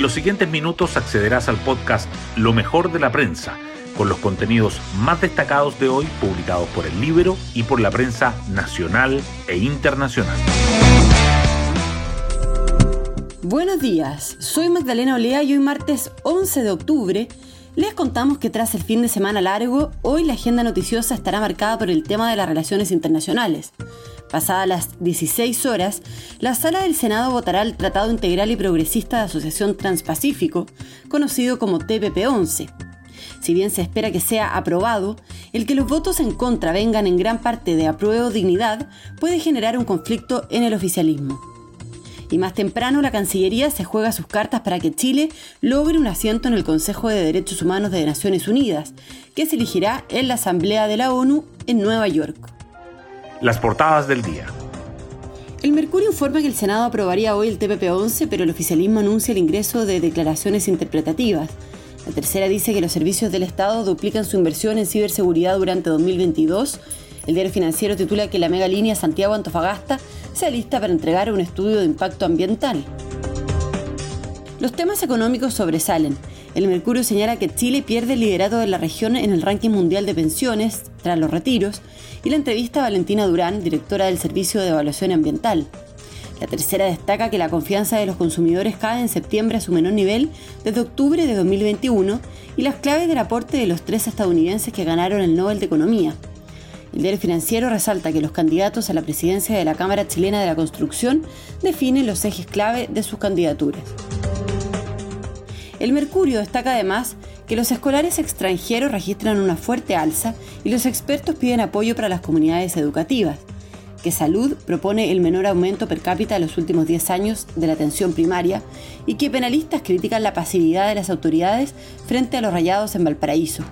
En los siguientes minutos accederás al podcast Lo mejor de la prensa, con los contenidos más destacados de hoy publicados por el libro y por la prensa nacional e internacional. Buenos días, soy Magdalena Olea y hoy martes 11 de octubre les contamos que tras el fin de semana largo, hoy la agenda noticiosa estará marcada por el tema de las relaciones internacionales. Pasadas las 16 horas, la sala del Senado votará el Tratado Integral y Progresista de Asociación Transpacífico, conocido como TPP-11. Si bien se espera que sea aprobado, el que los votos en contra vengan en gran parte de apruebo dignidad puede generar un conflicto en el oficialismo. Y más temprano la Cancillería se juega sus cartas para que Chile logre un asiento en el Consejo de Derechos Humanos de Naciones Unidas, que se elegirá en la Asamblea de la ONU en Nueva York. Las portadas del día. El Mercurio informa que el Senado aprobaría hoy el TPP-11, pero el oficialismo anuncia el ingreso de declaraciones interpretativas. La tercera dice que los servicios del Estado duplican su inversión en ciberseguridad durante 2022. El diario financiero titula que la mega línea Santiago-Antofagasta se lista para entregar un estudio de impacto ambiental. Los temas económicos sobresalen. El Mercurio señala que Chile pierde el liderato de la región en el ranking mundial de pensiones tras los retiros y la entrevista a Valentina Durán, directora del Servicio de Evaluación Ambiental. La tercera destaca que la confianza de los consumidores cae en septiembre a su menor nivel desde octubre de 2021 y las claves del aporte de los tres estadounidenses que ganaron el Nobel de Economía. El diario financiero resalta que los candidatos a la presidencia de la Cámara Chilena de la Construcción definen los ejes clave de sus candidaturas. El Mercurio destaca además que los escolares extranjeros registran una fuerte alza y los expertos piden apoyo para las comunidades educativas, que Salud propone el menor aumento per cápita de los últimos 10 años de la atención primaria y que penalistas critican la pasividad de las autoridades frente a los rayados en Valparaíso.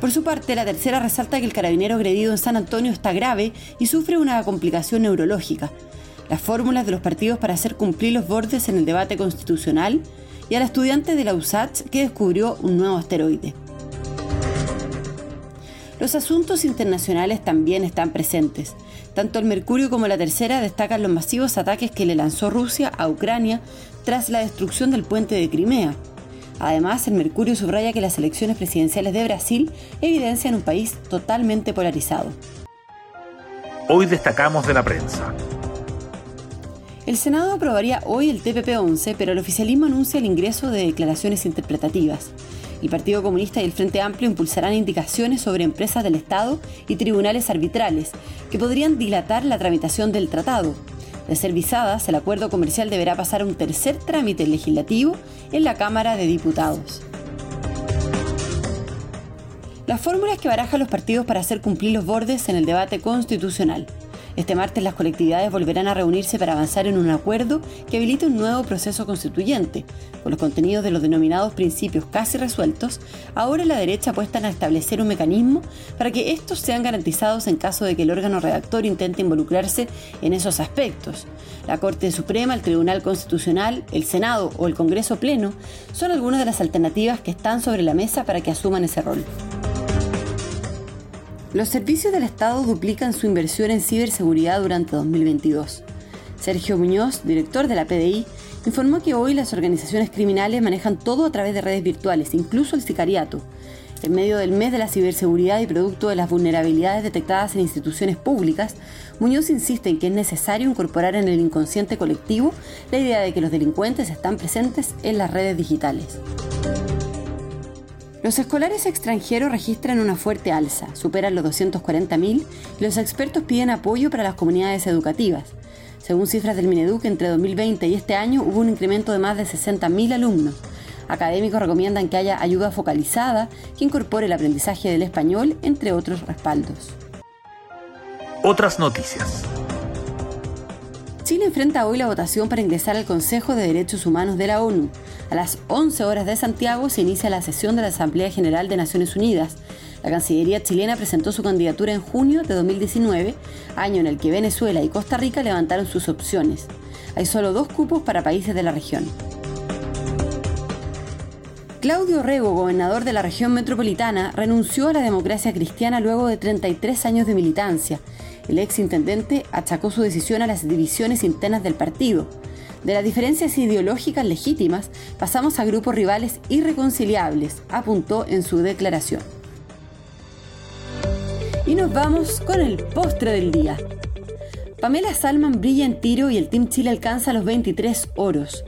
Por su parte, la tercera resalta que el carabinero agredido en San Antonio está grave y sufre una complicación neurológica, las fórmulas de los partidos para hacer cumplir los bordes en el debate constitucional y al estudiante de la USACH que descubrió un nuevo asteroide. Los asuntos internacionales también están presentes. Tanto el Mercurio como la Tercera destacan los masivos ataques que le lanzó Rusia a Ucrania tras la destrucción del puente de Crimea. Además, el Mercurio subraya que las elecciones presidenciales de Brasil evidencian un país totalmente polarizado. Hoy destacamos de la prensa. El Senado aprobaría hoy el TPP-11, pero el oficialismo anuncia el ingreso de declaraciones interpretativas. El Partido Comunista y el Frente Amplio impulsarán indicaciones sobre empresas del Estado y tribunales arbitrales que podrían dilatar la tramitación del tratado. De ser visadas, el acuerdo comercial deberá pasar a un tercer trámite legislativo en la Cámara de Diputados. Las fórmulas que barajan los partidos para hacer cumplir los bordes en el debate constitucional. Este martes las colectividades volverán a reunirse para avanzar en un acuerdo que habilite un nuevo proceso constituyente. Con los contenidos de los denominados principios casi resueltos, ahora la derecha apuesta a establecer un mecanismo para que estos sean garantizados en caso de que el órgano redactor intente involucrarse en esos aspectos. La Corte Suprema, el Tribunal Constitucional, el Senado o el Congreso Pleno son algunas de las alternativas que están sobre la mesa para que asuman ese rol. Los servicios del Estado duplican su inversión en ciberseguridad durante 2022. Sergio Muñoz, director de la PDI, informó que hoy las organizaciones criminales manejan todo a través de redes virtuales, incluso el sicariato. En medio del mes de la ciberseguridad y producto de las vulnerabilidades detectadas en instituciones públicas, Muñoz insiste en que es necesario incorporar en el inconsciente colectivo la idea de que los delincuentes están presentes en las redes digitales. Los escolares extranjeros registran una fuerte alza, superan los 240.000 y los expertos piden apoyo para las comunidades educativas. Según cifras del Mineduc, entre 2020 y este año hubo un incremento de más de 60.000 alumnos. Académicos recomiendan que haya ayuda focalizada que incorpore el aprendizaje del español, entre otros respaldos. Otras noticias. Chile enfrenta hoy la votación para ingresar al Consejo de Derechos Humanos de la ONU. A las 11 horas de Santiago se inicia la sesión de la Asamblea General de Naciones Unidas. La Cancillería chilena presentó su candidatura en junio de 2019, año en el que Venezuela y Costa Rica levantaron sus opciones. Hay solo dos cupos para países de la región. Claudio Rego, gobernador de la región metropolitana, renunció a la democracia cristiana luego de 33 años de militancia. El ex intendente achacó su decisión a las divisiones internas del partido. De las diferencias ideológicas legítimas pasamos a grupos rivales irreconciliables, apuntó en su declaración. Y nos vamos con el postre del día. Pamela Salman brilla en tiro y el Team Chile alcanza los 23 oros.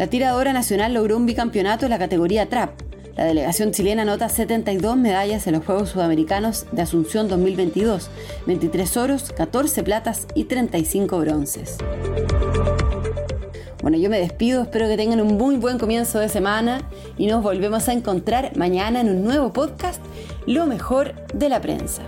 La tiradora nacional logró un bicampeonato en la categoría trap. La delegación chilena anota 72 medallas en los Juegos Sudamericanos de Asunción 2022, 23 oros, 14 platas y 35 bronces. Bueno, yo me despido, espero que tengan un muy buen comienzo de semana y nos volvemos a encontrar mañana en un nuevo podcast, Lo mejor de la prensa.